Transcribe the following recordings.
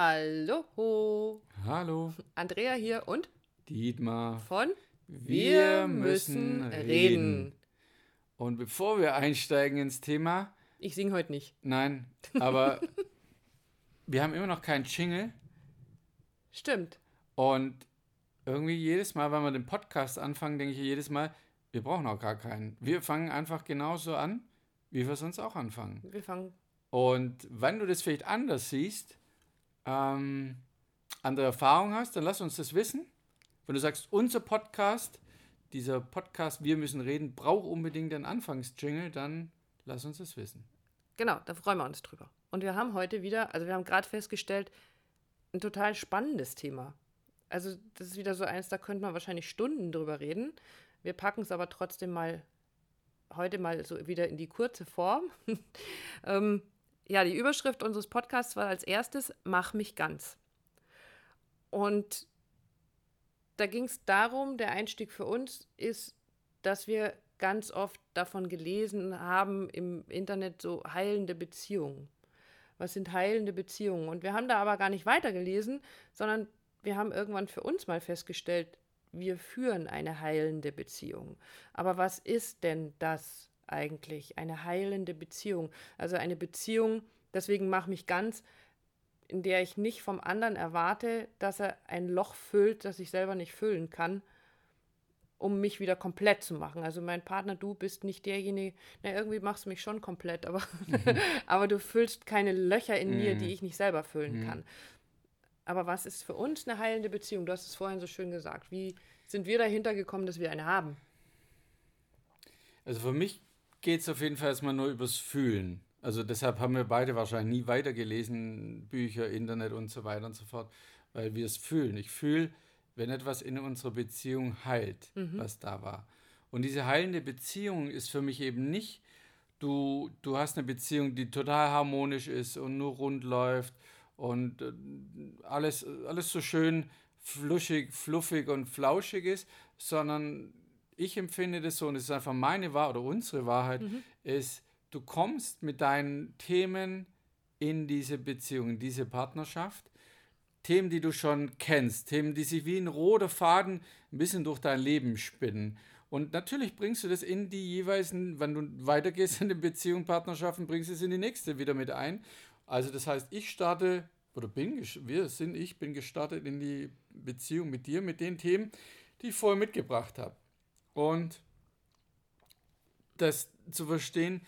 Hallo. Hallo. Andrea hier und Dietmar. von Wir müssen reden. Und bevor wir einsteigen ins Thema, Ich singe heute nicht. nein, aber wir haben immer noch keinen Jingle Stimmt. und irgendwie jedes Mal, wenn wir den Podcast anfangen, denke ich jedes Mal, wir brauchen auch gar keinen. Wir fangen einfach genauso an, wie wir sonst auch anfangen. Wir fangen. Und wenn du das vielleicht anders siehst, ähm, andere Erfahrung hast, dann lass uns das wissen. Wenn du sagst, unser Podcast, dieser Podcast, wir müssen reden, braucht unbedingt einen Anfangsjingle, dann lass uns das wissen. Genau, da freuen wir uns drüber. Und wir haben heute wieder, also wir haben gerade festgestellt, ein total spannendes Thema. Also das ist wieder so eins, da könnte man wahrscheinlich Stunden drüber reden. Wir packen es aber trotzdem mal heute mal so wieder in die kurze Form. ähm, ja, die Überschrift unseres Podcasts war als erstes Mach mich ganz. Und da ging es darum, der Einstieg für uns ist, dass wir ganz oft davon gelesen haben im Internet so heilende Beziehungen. Was sind heilende Beziehungen? Und wir haben da aber gar nicht weitergelesen, sondern wir haben irgendwann für uns mal festgestellt, wir führen eine heilende Beziehung. Aber was ist denn das eigentlich? Eine heilende Beziehung. Also eine Beziehung, deswegen mache mich ganz, in der ich nicht vom anderen erwarte, dass er ein Loch füllt, das ich selber nicht füllen kann, um mich wieder komplett zu machen. Also mein Partner, du bist nicht derjenige, na irgendwie machst du mich schon komplett, aber, aber du füllst keine Löcher in mir, die ich nicht selber füllen kann. Aber was ist für uns eine heilende Beziehung? Du hast es vorhin so schön gesagt. Wie sind wir dahinter gekommen, dass wir eine haben? Also für mich geht es auf jeden Fall erstmal nur übers Fühlen. Also deshalb haben wir beide wahrscheinlich nie weitergelesen, Bücher, Internet und so weiter und so fort, weil wir es fühlen. Ich fühle, wenn etwas in unserer Beziehung heilt, was da war. Und diese heilende Beziehung ist für mich eben nicht, du, du hast eine Beziehung, die total harmonisch ist und nur rund läuft und äh, alles, alles so schön fluschig, fluffig und flauschig ist, sondern ich empfinde das so, und es ist einfach meine Wahrheit oder unsere Wahrheit, ist, du kommst mit deinen Themen in diese Beziehung, in diese Partnerschaft. Themen, die du schon kennst, Themen, die sich wie ein roter Faden ein bisschen durch dein Leben spinnen. Und natürlich bringst du das in die jeweiligen, wenn du weitergehst in die Beziehung, Partnerschaften, bringst du es in die nächste wieder mit ein. Also das heißt, ich starte, oder bin, wir sind, ich bin gestartet in die Beziehung mit dir, mit den Themen, die ich vorher mitgebracht habe. Und das zu verstehen,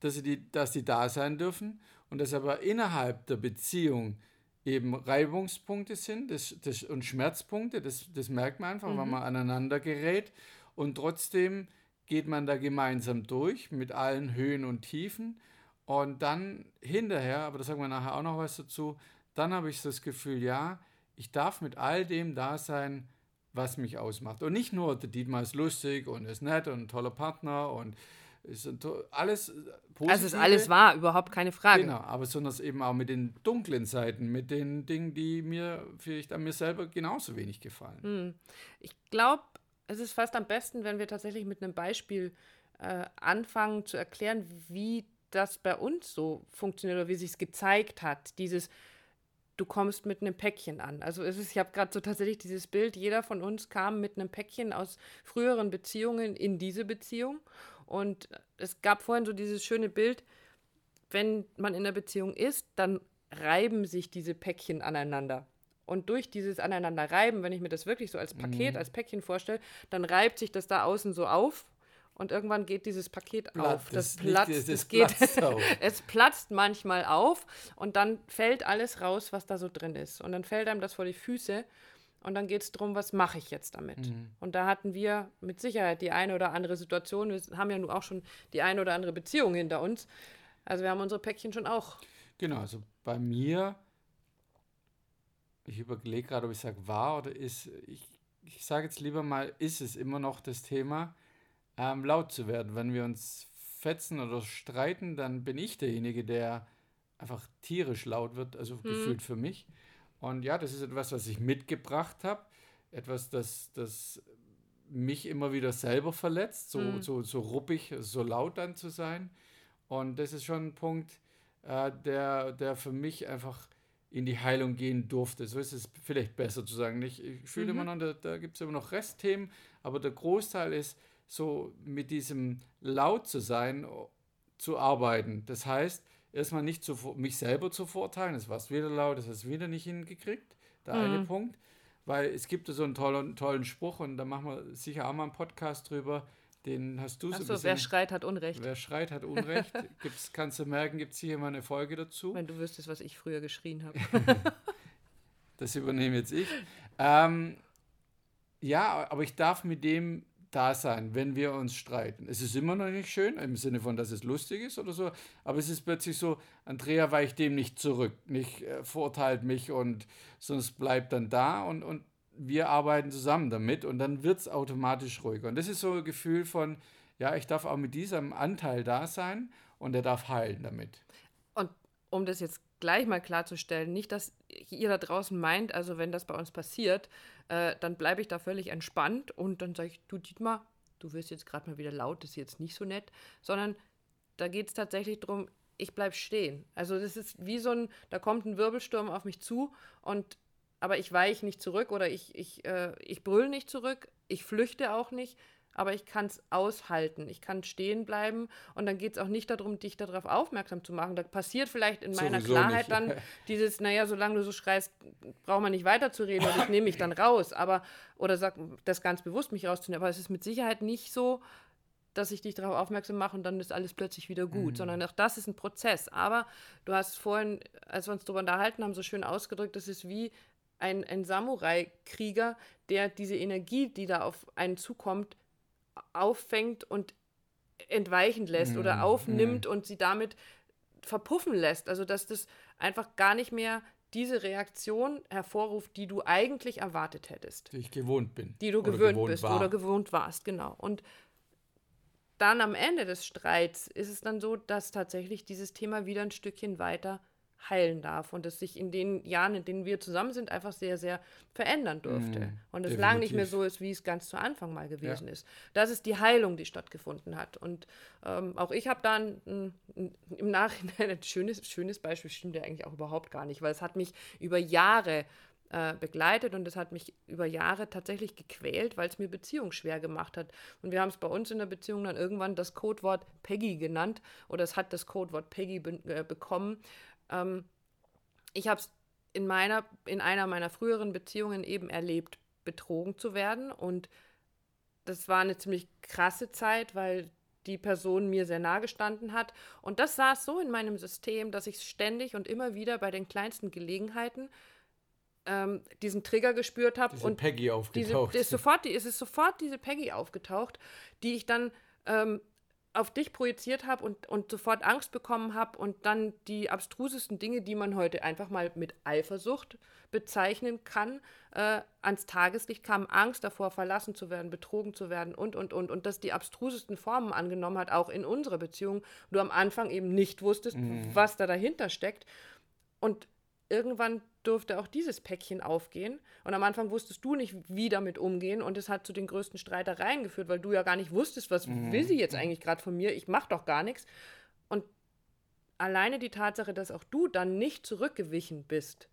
dass, sie die, dass die da sein dürfen und dass aber innerhalb der Beziehung eben Reibungspunkte sind das, das, und Schmerzpunkte, das, das merkt man einfach, wenn man aneinander gerät. Und trotzdem geht man da gemeinsam durch mit allen Höhen und Tiefen. Und dann hinterher, aber da sagen wir nachher auch noch was dazu, dann habe ich das Gefühl, ja, ich darf mit all dem da sein, was mich ausmacht. Und nicht nur, der Dietmar ist lustig und ist nett und ein toller Partner und ist alles äh, positive. Also ist alles wahr, überhaupt keine Frage. Genau, aber sondern es eben auch mit den dunklen Seiten, mit den Dingen, die mir vielleicht an mir selber genauso wenig gefallen. Ich glaube, es ist fast am besten, wenn wir tatsächlich mit einem Beispiel äh, anfangen zu erklären, wie das bei uns so funktioniert oder wie sich es gezeigt hat. Dieses, du kommst mit einem Päckchen an. Also es ist, ich habe gerade so tatsächlich dieses Bild, jeder von uns kam mit einem Päckchen aus früheren Beziehungen in diese Beziehung. Und es gab vorhin so dieses schöne Bild, wenn man in einer Beziehung ist, dann reiben sich diese Päckchen aneinander. Und durch dieses Aneinanderreiben, wenn ich mir das wirklich so als Paket, als Päckchen vorstelle, dann reibt sich das da außen so auf und irgendwann geht dieses Paket Pla- auf. Das, das platzt, das das geht, es platzt manchmal auf und dann fällt alles raus, was da so drin ist. Und dann fällt einem das vor die Füße und dann geht es darum, was mache ich jetzt damit? Mhm. Und da hatten wir mit Sicherheit die eine oder andere Situation. Wir haben ja nun auch schon die eine oder andere Beziehung hinter uns. Also wir haben unsere Päckchen schon auch. Genau, also bei mir, ich überlege gerade, ob ich sage war oder ist, ich, ich sage jetzt lieber mal, ist es immer noch das Thema, ähm, laut zu werden. Wenn wir uns fetzen oder streiten, dann bin ich derjenige, der einfach tierisch laut wird, also gefühlt für mich. Und ja, das ist etwas, was ich mitgebracht habe, etwas, das, das mich immer wieder selber verletzt, so, so, so ruppig, so laut dann zu sein. Und das ist schon ein Punkt, äh, der, der für mich einfach in die Heilung gehen durfte. So ist es vielleicht besser zu sagen. Ich, ich fühle mhm. immer noch, da, da gibt es immer noch Restthemen, aber der Großteil ist so mit diesem laut zu sein, zu arbeiten. Das heißt, erstmal nicht zu, mich selber zu verurteilen, es war wieder laut, das hast du wieder nicht hingekriegt, der mhm. eine Punkt. Weil es gibt so einen tollen, tollen Spruch und da machen wir sicher auch mal einen Podcast drüber, den hast du so Achso, wer schreit, hat Unrecht. Wer schreit, hat Unrecht. Gibt's, kannst du merken, gibt es hier mal eine Folge dazu. Wenn du wüsstest, was ich früher geschrien habe. das übernehme jetzt ich. Ähm, ja, aber ich darf mit dem da sein, wenn wir uns streiten. Es ist immer noch nicht schön, im Sinne von, dass es lustig ist oder so, aber es ist plötzlich so, Andrea weicht dem nicht zurück, nicht äh, verurteilt mich und sonst bleibt dann da und, und wir arbeiten zusammen damit und dann wird es automatisch ruhiger. Und das ist so ein Gefühl von, ja, ich darf auch mit diesem Anteil da sein und er darf heilen damit. Und um das jetzt gleich mal klarzustellen, nicht, dass ihr da draußen meint, also wenn das bei uns passiert, äh, dann bleibe ich da völlig entspannt und dann sage ich, du Dietmar, du wirst jetzt gerade mal wieder laut, das ist jetzt nicht so nett, sondern da geht es tatsächlich darum, ich bleibe stehen. Also das ist wie so ein, da kommt ein Wirbelsturm auf mich zu und aber ich weiche nicht zurück oder ich, ich, äh, ich brülle nicht zurück, ich flüchte auch nicht, aber ich kann es aushalten. Ich kann stehen bleiben und dann geht es auch nicht darum, dich darauf aufmerksam zu machen. Da passiert vielleicht in meiner Sowieso Klarheit nicht. dann dieses, naja, solange du so schreist, braucht man nicht weiterzureden und ich nehme mich dann raus. Aber, oder sag das ganz bewusst, mich rauszunehmen. Aber es ist mit Sicherheit nicht so, dass ich dich darauf aufmerksam mache und dann ist alles plötzlich wieder gut, mhm. sondern auch das ist ein Prozess. Aber du hast vorhin, als wir uns darüber unterhalten haben, so schön ausgedrückt, das ist wie ein, ein Samurai-Krieger, der diese Energie, die da auf einen zukommt, auffängt und entweichen lässt mm, oder aufnimmt mm. und sie damit verpuffen lässt. Also dass das einfach gar nicht mehr diese Reaktion hervorruft, die du eigentlich erwartet hättest. Die ich gewohnt bin. Die du gewöhnt gewohnt bist war. oder gewohnt warst, genau. Und dann am Ende des Streits ist es dann so, dass tatsächlich dieses Thema wieder ein Stückchen weiter heilen darf und es sich in den Jahren, in denen wir zusammen sind, einfach sehr, sehr verändern durfte. Mm, und es lang nicht mehr so ist, wie es ganz zu Anfang mal gewesen ja. ist. Das ist die Heilung, die stattgefunden hat. Und ähm, auch ich habe da ein, ein, im Nachhinein ein schönes, schönes Beispiel, stimmt ja eigentlich auch überhaupt gar nicht, weil es hat mich über Jahre äh, begleitet und es hat mich über Jahre tatsächlich gequält, weil es mir Beziehung schwer gemacht hat. Und wir haben es bei uns in der Beziehung dann irgendwann das Codewort Peggy genannt oder es hat das Codewort Peggy be äh, bekommen, ähm, ich habe es in meiner, in einer meiner früheren Beziehungen eben erlebt, betrogen zu werden. Und das war eine ziemlich krasse Zeit, weil die Person mir sehr nahe gestanden hat. Und das saß so in meinem System, dass ich ständig und immer wieder bei den kleinsten Gelegenheiten ähm, diesen Trigger gespürt habe. Und Peggy aufgetaucht. Diese, ist sofort, die, es ist sofort diese Peggy aufgetaucht, die ich dann ähm, auf dich projiziert habe und, und sofort Angst bekommen habe und dann die abstrusesten Dinge, die man heute einfach mal mit Eifersucht bezeichnen kann, äh, ans Tageslicht kam, Angst davor, verlassen zu werden, betrogen zu werden und, und, und. Und das die abstrusesten Formen angenommen hat, auch in unserer Beziehung. Du am Anfang eben nicht wusstest, mhm. was da dahinter steckt. Und irgendwann durfte auch dieses Päckchen aufgehen. Und am Anfang wusstest du nicht, wie damit umgehen. Und es hat zu den größten Streitereien geführt, weil du ja gar nicht wusstest, was mhm. will sie jetzt eigentlich gerade von mir? Ich mache doch gar nichts. Und alleine die Tatsache, dass auch du dann nicht zurückgewichen bist,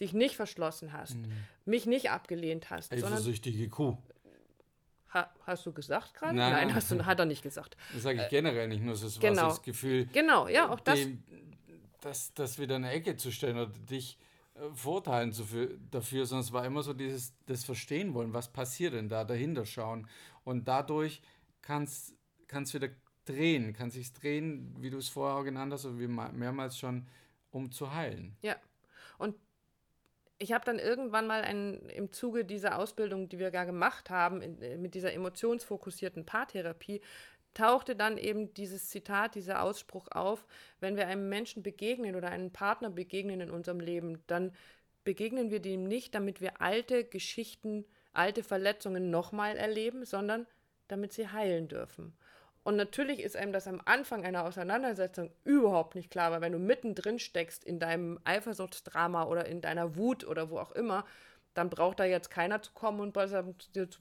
dich nicht verschlossen hast, mhm. mich nicht abgelehnt hast. Eifersüchtige Kuh. Ha, hast du gesagt gerade? Nein, Nein hast du, hat er nicht gesagt. Das sage ich äh, generell nicht nur. Das genau. das Gefühl. Genau, ja, auch das. Dem, das, das wieder in eine Ecke zu stellen oder dich Vorteilen dafür, sondern es war immer so dieses das Verstehen wollen, was passiert denn da, dahinter schauen. Und dadurch kann es wieder drehen, kann sich drehen, wie du es vorher genannt hast, oder wie mehrmals schon, um zu heilen. Ja. Und ich habe dann irgendwann mal ein, im Zuge dieser Ausbildung, die wir gar gemacht haben, in, mit dieser emotionsfokussierten Paartherapie, tauchte dann eben dieses Zitat, dieser Ausspruch auf, wenn wir einem Menschen begegnen oder einem Partner begegnen in unserem Leben, dann begegnen wir dem nicht, damit wir alte Geschichten, alte Verletzungen nochmal erleben, sondern damit sie heilen dürfen. Und natürlich ist einem das am Anfang einer Auseinandersetzung überhaupt nicht klar, weil wenn du mittendrin steckst in deinem Eifersuchtsdrama oder in deiner Wut oder wo auch immer, dann braucht da jetzt keiner zu kommen und sagen,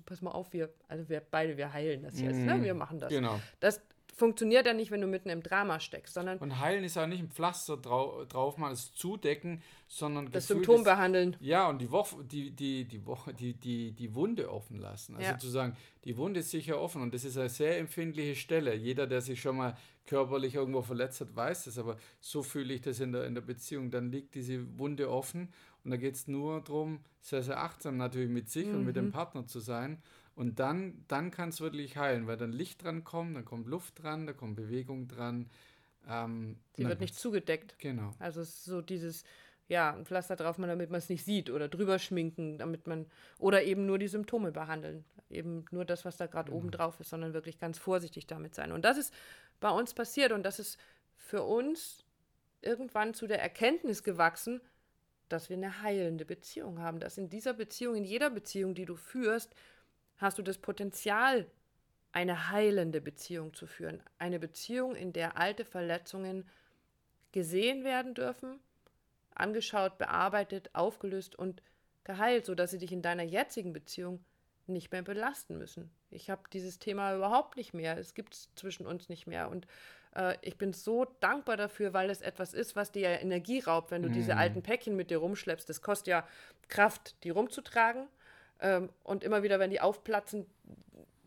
pass mal auf, wir, also wir beide, wir heilen das jetzt, mm, ne? Mhm. wir machen das. Genau. Das funktioniert ja nicht, wenn du mitten im Drama steckst, sondern. Und heilen ist auch nicht ein Pflaster drau drauf mal, es zudecken, sondern das Symptom behandeln. Ja, und die Woche, die, die, die Woche, die, die, die Wunde offen lassen. Also ja. zu sagen, die Wunde ist sicher offen und das ist eine sehr empfindliche Stelle. Jeder, der sich schon mal körperlich irgendwo verletzt hat, weiß das, aber so fühle ich das in der, in der Beziehung. Dann liegt diese Wunde offen und da geht es nur darum, sehr, sehr achtsam natürlich mit sich mhm. und mit dem mhm. Partner zu sein. Und dann, dann kann es wirklich heilen, weil dann Licht dran kommt, dann kommt Luft dran, da kommt Bewegung dran. Ähm, Sie wird nicht zugedeckt. Genau. Also es ist so dieses, ja, ein Pflaster drauf machen, damit man es nicht sieht oder drüber schminken, damit man, oder eben nur die Symptome behandeln. Eben nur das, was da gerade genau. oben drauf ist, sondern wirklich ganz vorsichtig damit sein. Und das ist bei uns passiert und das ist für uns irgendwann zu der Erkenntnis gewachsen, dass wir eine heilende Beziehung haben, dass in dieser Beziehung, in jeder Beziehung, die du führst, hast du das Potenzial, eine heilende Beziehung zu führen. Eine Beziehung, in der alte Verletzungen gesehen werden dürfen, angeschaut, bearbeitet, aufgelöst und geheilt, sodass sie dich in deiner jetzigen Beziehung nicht mehr belasten müssen. Ich habe dieses Thema überhaupt nicht mehr. Es gibt es zwischen uns nicht mehr. Und äh, ich bin so dankbar dafür, weil es etwas ist, was dir ja Energie raubt, wenn du mm. diese mhm. alten Päckchen mit dir rumschleppst. Das kostet ja Kraft, die rumzutragen. Ähm, und immer wieder, wenn die aufplatzen,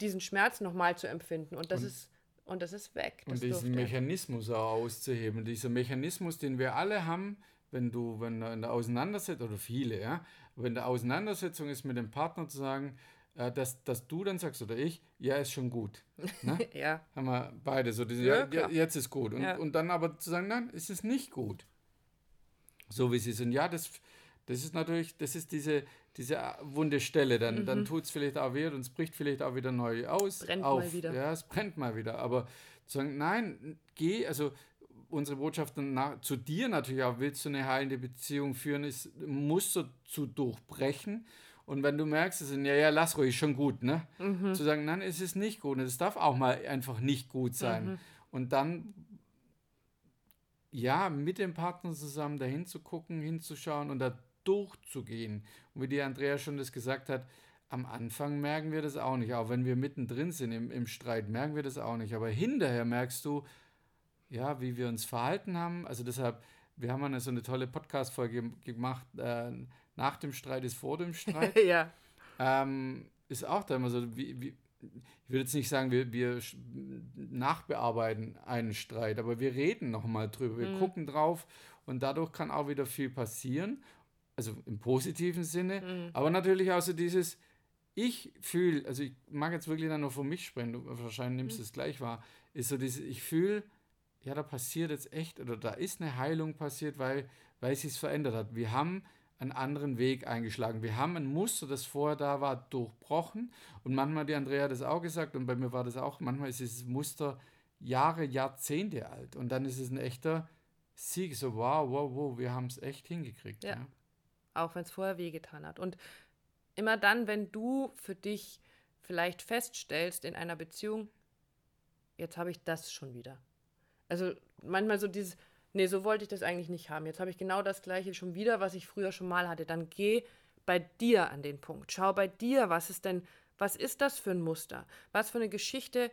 diesen Schmerz nochmal zu empfinden. Und das und, ist und das ist weg. Das und diesen Mechanismus auch auszuheben. Dieser Mechanismus, den wir alle haben, wenn du, wenn in der Auseinandersetzung, oder viele, ja, wenn der Auseinandersetzung ist mit dem Partner zu sagen, äh, dass, dass du dann sagst oder ich, ja, ist schon gut. Ne? ja. Haben wir beide so, diese, ja, ja, jetzt ist gut. Und, ja. und dann aber zu sagen, nein, ist es nicht gut. So wie sie sind. Ja, das, das ist natürlich, das ist diese, diese wunde Stelle, dann, mhm. dann tut es vielleicht auch weh und es bricht vielleicht auch wieder neu aus. Brennt auf. mal wieder. Ja, es brennt mal wieder. Aber zu sagen, nein, geh, also unsere Botschaft nach, zu dir natürlich auch, willst du eine heilende Beziehung führen, ist Muster zu durchbrechen. Und wenn du merkst, es ist, ja, ja, lass ruhig, schon gut, ne? Mhm. Zu sagen, nein, es ist nicht gut. Und es darf auch mal einfach nicht gut sein. Mhm. Und dann, ja, mit dem Partner zusammen dahin zu gucken, hinzuschauen und da durchzugehen. Und wie die Andrea schon das gesagt hat, am Anfang merken wir das auch nicht. Auch wenn wir mittendrin sind im, im Streit, merken wir das auch nicht. Aber hinterher merkst du, ja, wie wir uns verhalten haben. Also deshalb, wir haben eine, so eine tolle Podcast-Folge gemacht, äh, nach dem Streit ist vor dem Streit. ja. Ähm, ist auch da immer so, wie, wie, ich würde jetzt nicht sagen, wir, wir nachbearbeiten einen Streit, aber wir reden nochmal drüber, wir mhm. gucken drauf und dadurch kann auch wieder viel passieren also im positiven Sinne, mhm. aber natürlich auch so dieses, ich fühle, also ich mag jetzt wirklich dann nur von mich sprechen, du wahrscheinlich nimmst mhm. es gleich wahr, ist so dieses, ich fühle, ja, da passiert jetzt echt, oder da ist eine Heilung passiert, weil, weil es sich verändert hat. Wir haben einen anderen Weg eingeschlagen. Wir haben ein Muster, das vorher da war, durchbrochen. Und manchmal, die Andrea hat das auch gesagt, und bei mir war das auch, manchmal ist dieses Muster Jahre, Jahrzehnte alt. Und dann ist es ein echter Sieg, so wow, wow, wow, wir haben es echt hingekriegt. Ja. ja auch wenn es vorher wehgetan hat. Und immer dann, wenn du für dich vielleicht feststellst in einer Beziehung, jetzt habe ich das schon wieder. Also manchmal so dieses, nee, so wollte ich das eigentlich nicht haben. Jetzt habe ich genau das gleiche schon wieder, was ich früher schon mal hatte. Dann geh bei dir an den Punkt. Schau bei dir, was ist denn, was ist das für ein Muster? Was für eine Geschichte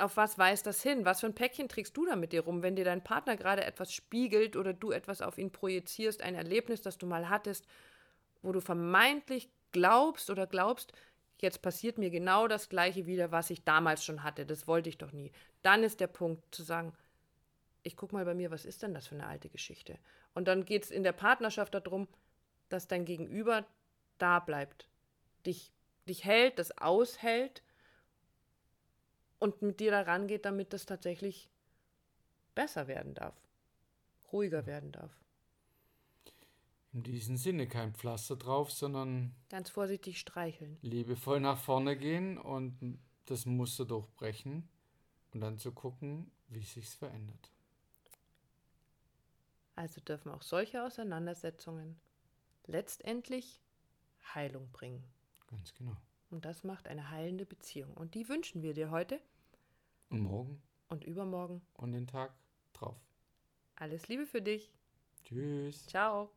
auf was weist das hin? Was für ein Päckchen trägst du da mit dir rum, wenn dir dein Partner gerade etwas spiegelt oder du etwas auf ihn projizierst, ein Erlebnis, das du mal hattest, wo du vermeintlich glaubst oder glaubst, jetzt passiert mir genau das gleiche wieder, was ich damals schon hatte, das wollte ich doch nie. Dann ist der Punkt zu sagen, ich guck mal bei mir, was ist denn das für eine alte Geschichte? Und dann geht es in der Partnerschaft darum, dass dein Gegenüber da bleibt, dich, dich hält, das aushält und mit dir da rangeht, damit das tatsächlich besser werden darf, ruhiger werden darf. In diesem Sinne kein Pflaster drauf, sondern ganz vorsichtig streicheln. Liebevoll nach vorne gehen und das Muster durchbrechen und dann zu gucken, wie sich's verändert. Also dürfen auch solche Auseinandersetzungen letztendlich Heilung bringen. Ganz genau. Und das macht eine heilende Beziehung. Und die wünschen wir dir heute. Und morgen. Und übermorgen. Und den Tag drauf. Alles Liebe für dich. Tschüss. Ciao.